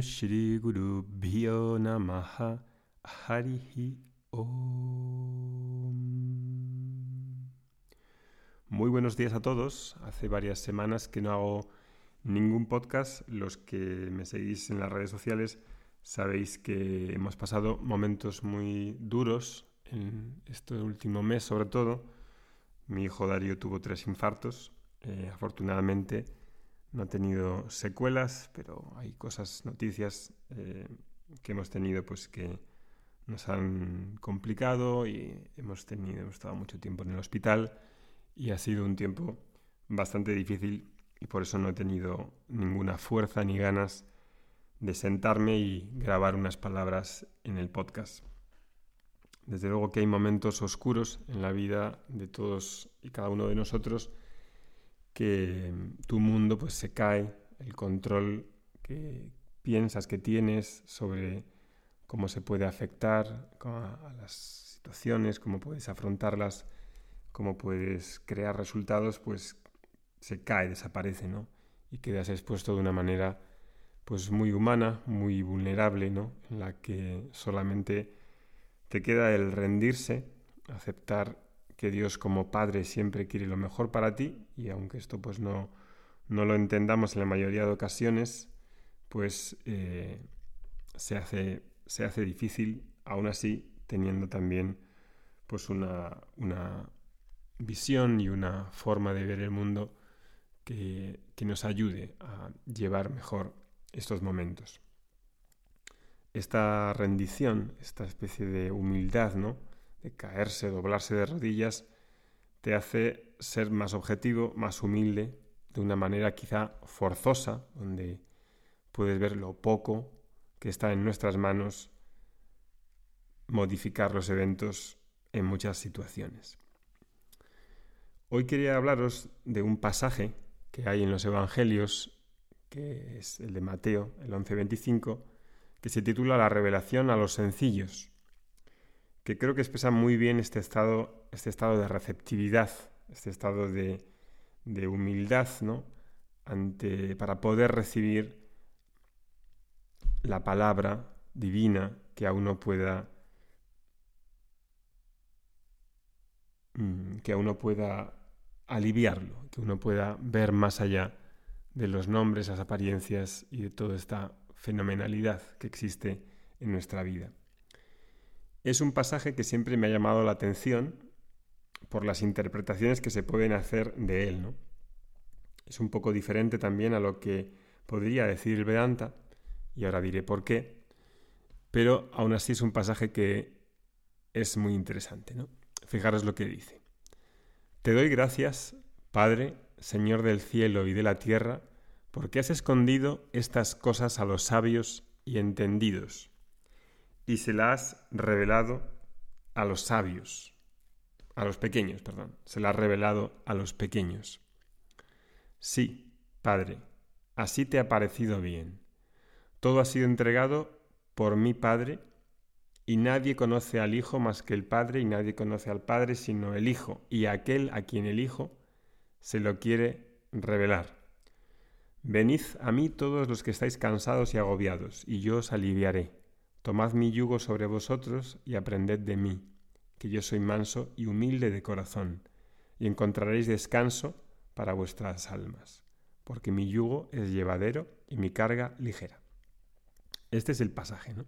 Shri Guru Namaha Om. Muy buenos días a todos. Hace varias semanas que no hago ningún podcast. Los que me seguís en las redes sociales sabéis que hemos pasado momentos muy duros en este último mes, sobre todo. Mi hijo Darío tuvo tres infartos. Eh, afortunadamente no ha tenido secuelas, pero hay cosas, noticias eh, que hemos tenido pues que nos han complicado y hemos tenido, hemos estado mucho tiempo en el hospital y ha sido un tiempo bastante difícil y por eso no he tenido ninguna fuerza ni ganas de sentarme y grabar unas palabras en el podcast. Desde luego que hay momentos oscuros en la vida de todos y cada uno de nosotros que tu mundo pues se cae, el control que piensas que tienes sobre cómo se puede afectar a las situaciones, cómo puedes afrontarlas, cómo puedes crear resultados, pues se cae, desaparece, ¿no? Y quedas expuesto de una manera pues muy humana, muy vulnerable, ¿no? En la que solamente te queda el rendirse, aceptar que Dios como Padre siempre quiere lo mejor para ti y aunque esto pues no, no lo entendamos en la mayoría de ocasiones, pues eh, se, hace, se hace difícil, aún así teniendo también pues una, una visión y una forma de ver el mundo que, que nos ayude a llevar mejor estos momentos. Esta rendición, esta especie de humildad, ¿no? Caerse, doblarse de rodillas, te hace ser más objetivo, más humilde, de una manera quizá forzosa, donde puedes ver lo poco que está en nuestras manos modificar los eventos en muchas situaciones. Hoy quería hablaros de un pasaje que hay en los Evangelios, que es el de Mateo, el 11:25, que se titula La revelación a los sencillos que creo que expresa muy bien este estado, este estado de receptividad, este estado de, humildad, ¿no? Ante, para poder recibir la palabra divina que a uno pueda mm, que a uno pueda aliviarlo, que uno pueda ver más allá de los nombres, las apariencias y de toda esta fenomenalidad que existe en nuestra vida. Es un pasaje que siempre me ha llamado la atención por las interpretaciones que se pueden hacer de él. ¿no? Es un poco diferente también a lo que podría decir el Vedanta, y ahora diré por qué, pero aún así es un pasaje que es muy interesante. ¿no? Fijaros lo que dice. Te doy gracias, Padre, Señor del cielo y de la tierra, porque has escondido estas cosas a los sabios y entendidos y se la has revelado a los sabios, a los pequeños, perdón, se la has revelado a los pequeños. Sí, Padre, así te ha parecido bien. Todo ha sido entregado por mi Padre, y nadie conoce al Hijo más que el Padre, y nadie conoce al Padre sino el Hijo, y aquel a quien el Hijo se lo quiere revelar. Venid a mí todos los que estáis cansados y agobiados, y yo os aliviaré. Tomad mi yugo sobre vosotros y aprended de mí, que yo soy manso y humilde de corazón, y encontraréis descanso para vuestras almas, porque mi yugo es llevadero y mi carga ligera. Este es el pasaje, ¿no?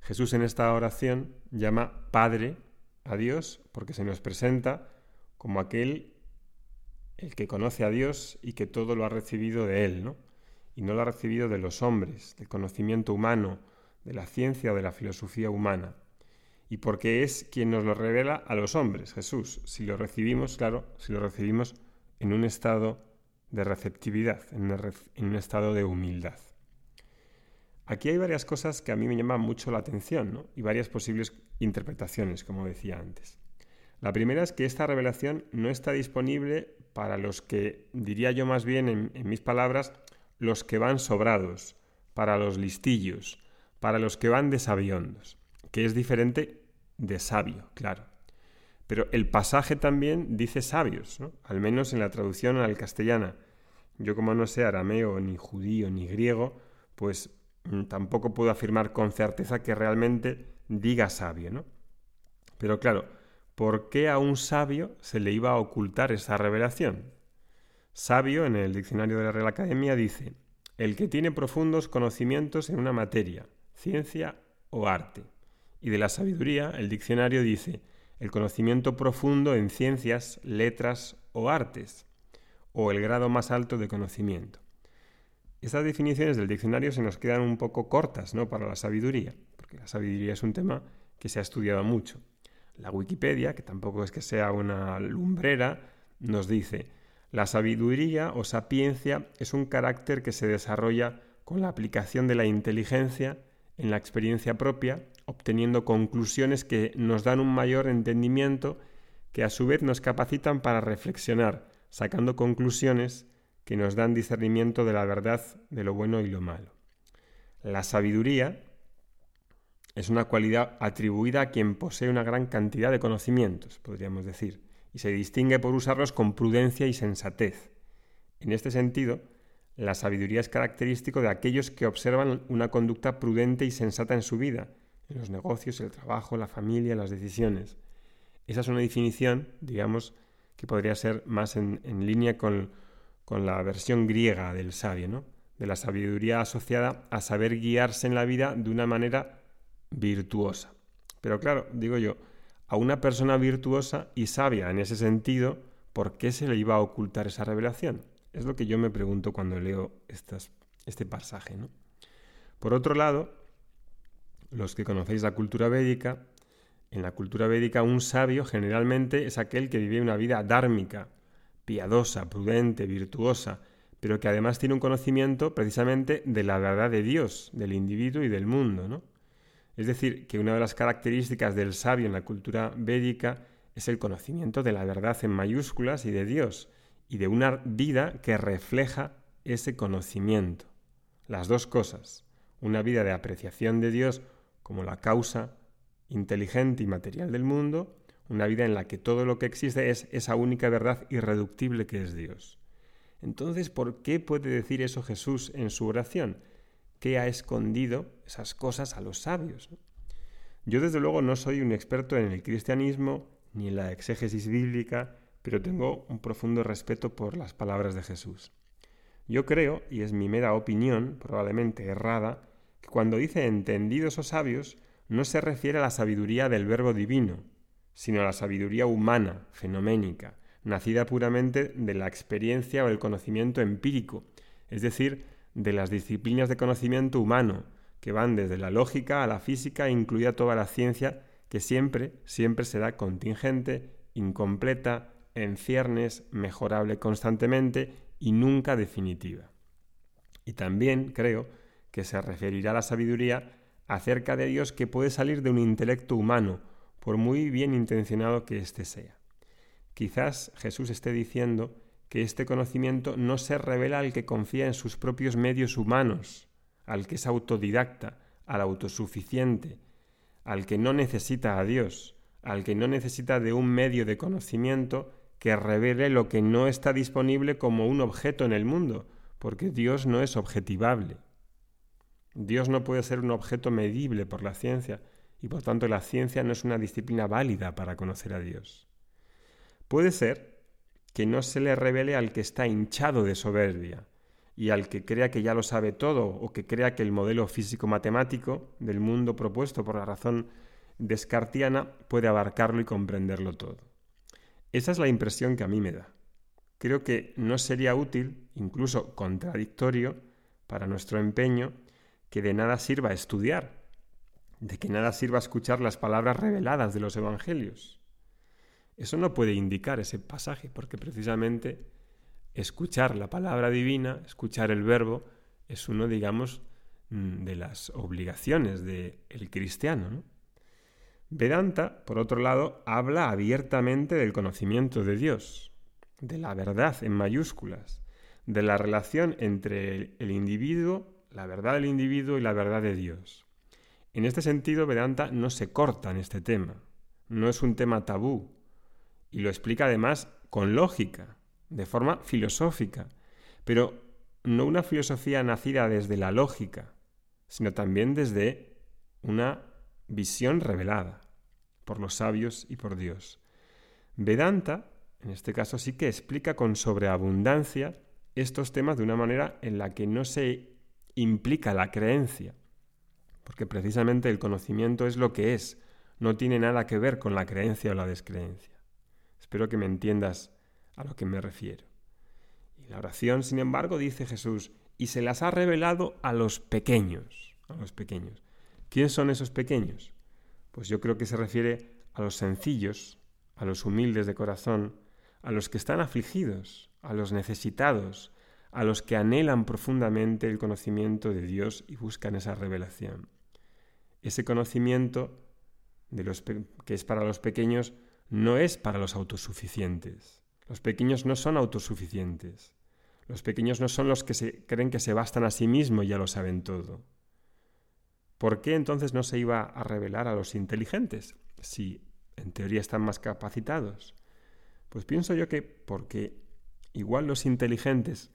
Jesús en esta oración llama Padre a Dios porque se nos presenta como aquel el que conoce a Dios y que todo lo ha recibido de Él, ¿no? Y no lo ha recibido de los hombres, del conocimiento humano, de la ciencia o de la filosofía humana, y porque es quien nos lo revela a los hombres, Jesús, si lo recibimos, claro, si lo recibimos en un estado de receptividad, en un, estado de humildad. Aquí hay varias cosas que a mí me llaman mucho la atención y varias posibles interpretaciones, como decía antes. La primera es que esta revelación no está disponible para los que, diría yo más bien en mis palabras, los que van sobrados, para los listillos, para los que van de sabiondos, que es diferente de sabio, claro. Pero el pasaje también dice sabios, al menos en la traducción al castellana. Yo como no sé arameo, ni judío, ni griego, pues mm, tampoco puedo afirmar con certeza que realmente diga sabio, ¿no? Pero claro, ¿por qué a un sabio se le iba a ocultar esa revelación? Sabio, en el diccionario de la Real Academia, dice, el que tiene profundos conocimientos en una materia, ciencia o arte. Y de la sabiduría, el diccionario dice, el conocimiento profundo en ciencias, letras o artes, o el grado más alto de conocimiento. Estas definiciones del diccionario se nos quedan un poco cortas ¿no? para la sabiduría, porque la sabiduría es un tema que se ha estudiado mucho. La Wikipedia, que tampoco es que sea una lumbrera, nos dice, la sabiduría o sapiencia es un carácter que se desarrolla con la aplicación de la inteligencia en la experiencia propia, obteniendo conclusiones que nos dan un mayor entendimiento que a su vez nos capacitan para reflexionar, sacando conclusiones que nos dan discernimiento de la verdad, de lo bueno y lo malo. La sabiduría es una cualidad atribuida a quien posee una gran cantidad de conocimientos, podríamos decir, y se distingue por usarlos con prudencia y sensatez. En este sentido, la sabiduría es característico de aquellos que observan una conducta prudente y sensata en su vida, en los negocios, el trabajo, la familia, las decisiones. Esa es una definición, digamos, que podría ser más en, línea con, con, la versión griega del sabio, ¿no? de la sabiduría asociada a saber guiarse en la vida de una manera virtuosa. Pero claro, digo yo, a una persona virtuosa y sabia en ese sentido, ¿por qué se le iba a ocultar esa revelación? Es lo que yo me pregunto cuando leo este pasaje. ¿no? Por otro lado, los que conocéis la cultura védica, en la cultura védica un sabio generalmente es aquel que vive una vida dármica, piadosa, prudente, virtuosa, pero que además tiene un conocimiento precisamente de la verdad de Dios, del individuo y del mundo. ¿no? Es decir, que una de las características del sabio en la cultura védica es el conocimiento de la verdad en mayúsculas y de Dios, y de una vida que refleja ese conocimiento. Las dos cosas, una vida de apreciación de Dios como la causa inteligente y material del mundo, una vida en la que todo lo que existe es esa única verdad irreductible que es Dios. Entonces, ¿por qué puede decir eso Jesús en su oración? ¿Qué ha escondido esas cosas a los sabios? Yo desde luego no soy un experto en el cristianismo ni en la exégesis bíblica, pero tengo un profundo respeto por las palabras de Jesús. Yo creo, y es mi mera opinión, probablemente errada, que cuando dice entendidos o sabios, no se refiere a la sabiduría del verbo divino, sino a la sabiduría humana, fenoménica, nacida puramente de la experiencia o el conocimiento empírico, es decir, de las disciplinas de conocimiento humano, que van desde la lógica a la física, incluida toda la ciencia, que siempre, siempre será contingente, incompleta, en ciernes, mejorable constantemente y nunca definitiva. Y también creo que se referirá a la sabiduría acerca de Dios que puede salir de un intelecto humano, por muy bien intencionado que éste sea. Quizás Jesús esté diciendo que este conocimiento no se revela al que confía en sus propios medios humanos, al que es autodidacta, al autosuficiente, al que no necesita a Dios, al que no necesita de un medio de conocimiento que revele lo que no está disponible como un objeto en el mundo, porque Dios no es objetivable. Dios no puede ser un objeto medible por la ciencia, y por tanto la ciencia no es una disciplina válida para conocer a Dios. Puede ser que no se le revele al que está hinchado de soberbia, y al que crea que ya lo sabe todo, o que crea que el modelo físico-matemático del mundo propuesto por la razón descartiana puede abarcarlo y comprenderlo todo. Esa es la impresión que a mí me da. Creo que no sería útil, incluso contradictorio, para nuestro empeño, que de nada sirva estudiar, de que nada sirva escuchar las palabras reveladas de los evangelios. Eso no puede indicar ese pasaje, porque precisamente escuchar la palabra divina, escuchar el verbo, es uno, digamos, mm, de las obligaciones del cristiano. ¿no? Vedanta, por otro lado, habla abiertamente del conocimiento de Dios, de la verdad en mayúsculas, de la relación entre el individuo, la verdad del individuo y la verdad de Dios. En este sentido, Vedanta no se corta en este tema, no es un tema tabú, y lo explica además con lógica, de forma filosófica, pero no una filosofía nacida desde la lógica, sino también desde una visión revelada por los sabios y por Dios. Vedanta, en este caso, sí que explica con sobreabundancia estos temas de una manera en la que no se implica la creencia, porque precisamente el conocimiento es lo que es, no tiene nada que ver con la creencia o la descreencia. Espero que me entiendas a lo que me refiero. Y la oración, sin embargo, dice Jesús, y se las ha revelado a los pequeños, a los pequeños. ¿Quién son esos pequeños? Pues yo creo que se refiere a los sencillos, a los humildes de corazón, a los que están afligidos, a los necesitados, a los que anhelan profundamente el conocimiento de Dios y buscan esa revelación. Ese conocimiento que es para los pequeños no es para los autosuficientes. Los pequeños no son autosuficientes. Los pequeños no son los que se creen que se bastan a sí mismos y ya lo saben todo. ¿Por qué entonces no se iba a revelar a los inteligentes si en teoría están más capacitados? Pues pienso yo que porque igual los inteligentes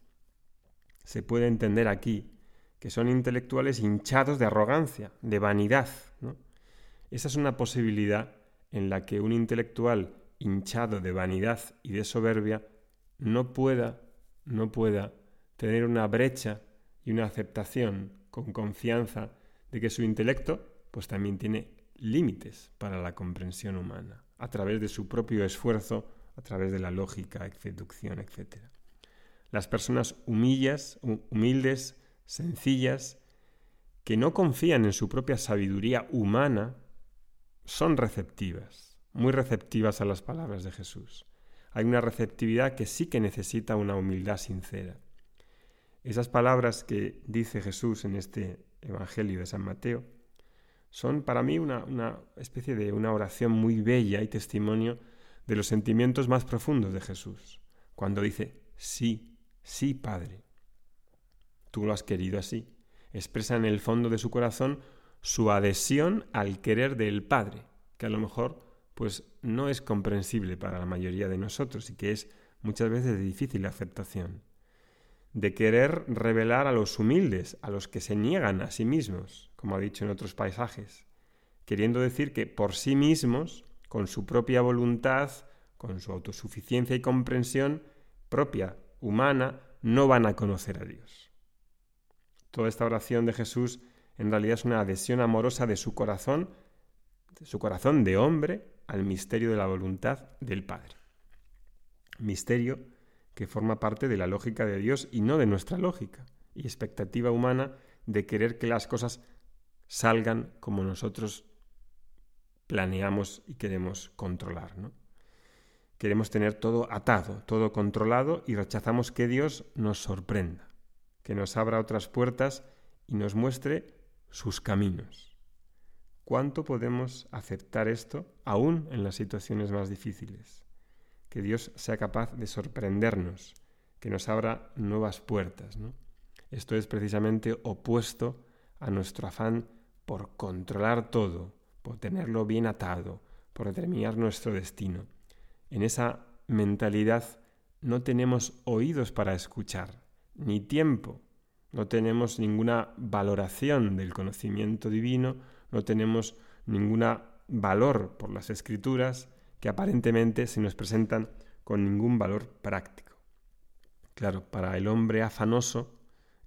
se puede entender aquí que son intelectuales hinchados de arrogancia, de vanidad. Esa es una posibilidad en la que un intelectual hinchado de vanidad y de soberbia no pueda, no pueda tener una brecha y una aceptación con confianza de que su intelecto pues también tiene límites para la comprensión humana, a través de su propio esfuerzo, a través de la lógica, deducción, etc. Las personas humillas, humildes, sencillas, que no confían en su propia sabiduría humana, son receptivas, muy receptivas a las palabras de Jesús. Hay una receptividad que sí que necesita una humildad sincera. Esas palabras que dice Jesús en este Evangelio de San Mateo son para mí una, una especie de una oración muy bella y testimonio de los sentimientos más profundos de Jesús, cuando dice, sí, sí, Padre, tú lo has querido así. Expresa en el fondo de su corazón su adhesión al querer del Padre, que a lo mejor pues no es comprensible para la mayoría de nosotros y que es muchas veces de difícil aceptación, de querer revelar a los humildes, a los que se niegan a sí mismos, como ha dicho en otros paisajes, queriendo decir que por sí mismos, con su propia voluntad, con su autosuficiencia y comprensión propia, humana, no van a conocer a Dios. Toda esta oración de Jesús en realidad es una adhesión amorosa de su corazón, de su corazón de hombre, al misterio de la voluntad del Padre. Misterio que forma parte de la lógica de Dios y no de nuestra lógica y expectativa humana de querer que las cosas salgan como nosotros planeamos y queremos controlar. ¿no? Queremos tener todo atado, todo controlado y rechazamos que Dios nos sorprenda, que nos abra otras puertas y nos muestre sus caminos. ¿Cuánto podemos aceptar esto aún en las situaciones más difíciles? Que Dios sea capaz de sorprendernos, que nos abra nuevas puertas. Esto es precisamente opuesto a nuestro afán por controlar todo, por tenerlo bien atado, por determinar nuestro destino. En esa mentalidad no tenemos oídos para escuchar, ni tiempo no tenemos ninguna valoración del conocimiento divino, no tenemos ningún valor por las escrituras que aparentemente se nos presentan con ningún valor práctico. Claro, para el hombre afanoso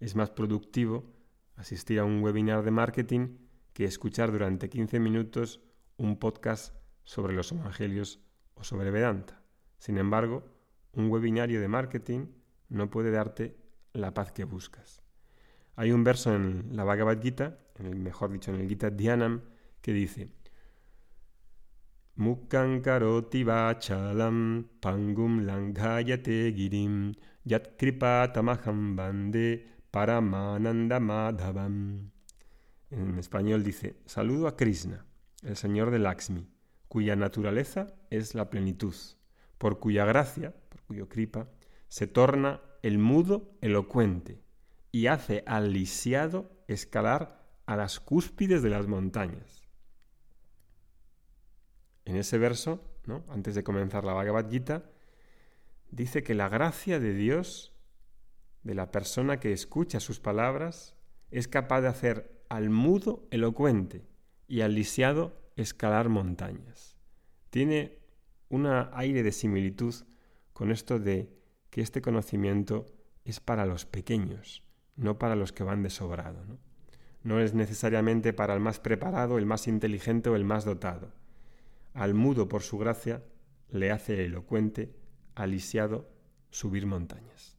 es más productivo asistir a un webinar de marketing que escuchar durante 15 minutos un podcast sobre los evangelios o sobre Vedanta. Sin embargo, un webinario de marketing no puede darte la paz que buscas. Hay un verso en la Bhagavad Gita, en el, mejor dicho, en el Gita Dhyanam, que dice Mukkan karoti vachalam pangum langhayate girim yat kripa tamaham bande paramananda madhavam. En español dice, saludo a Krishna, el señor de Lakshmi, cuya naturaleza es la plenitud, por cuya gracia, por cuyo kripa, se torna el mudo elocuente, y hace al lisiado escalar a las cúspides de las montañas. En ese verso, ¿no? antes de comenzar la Bhagavad dice que la gracia de Dios, de la persona que escucha sus palabras, es capaz de hacer al mudo elocuente y al lisiado escalar montañas. Tiene un aire de similitud con esto de que este conocimiento es para los pequeños, no para los que van de sobrado. no es necesariamente para el más preparado, el más inteligente o el más dotado. Al mudo, por su gracia, le hace elocuente, al lisiado, subir montañas.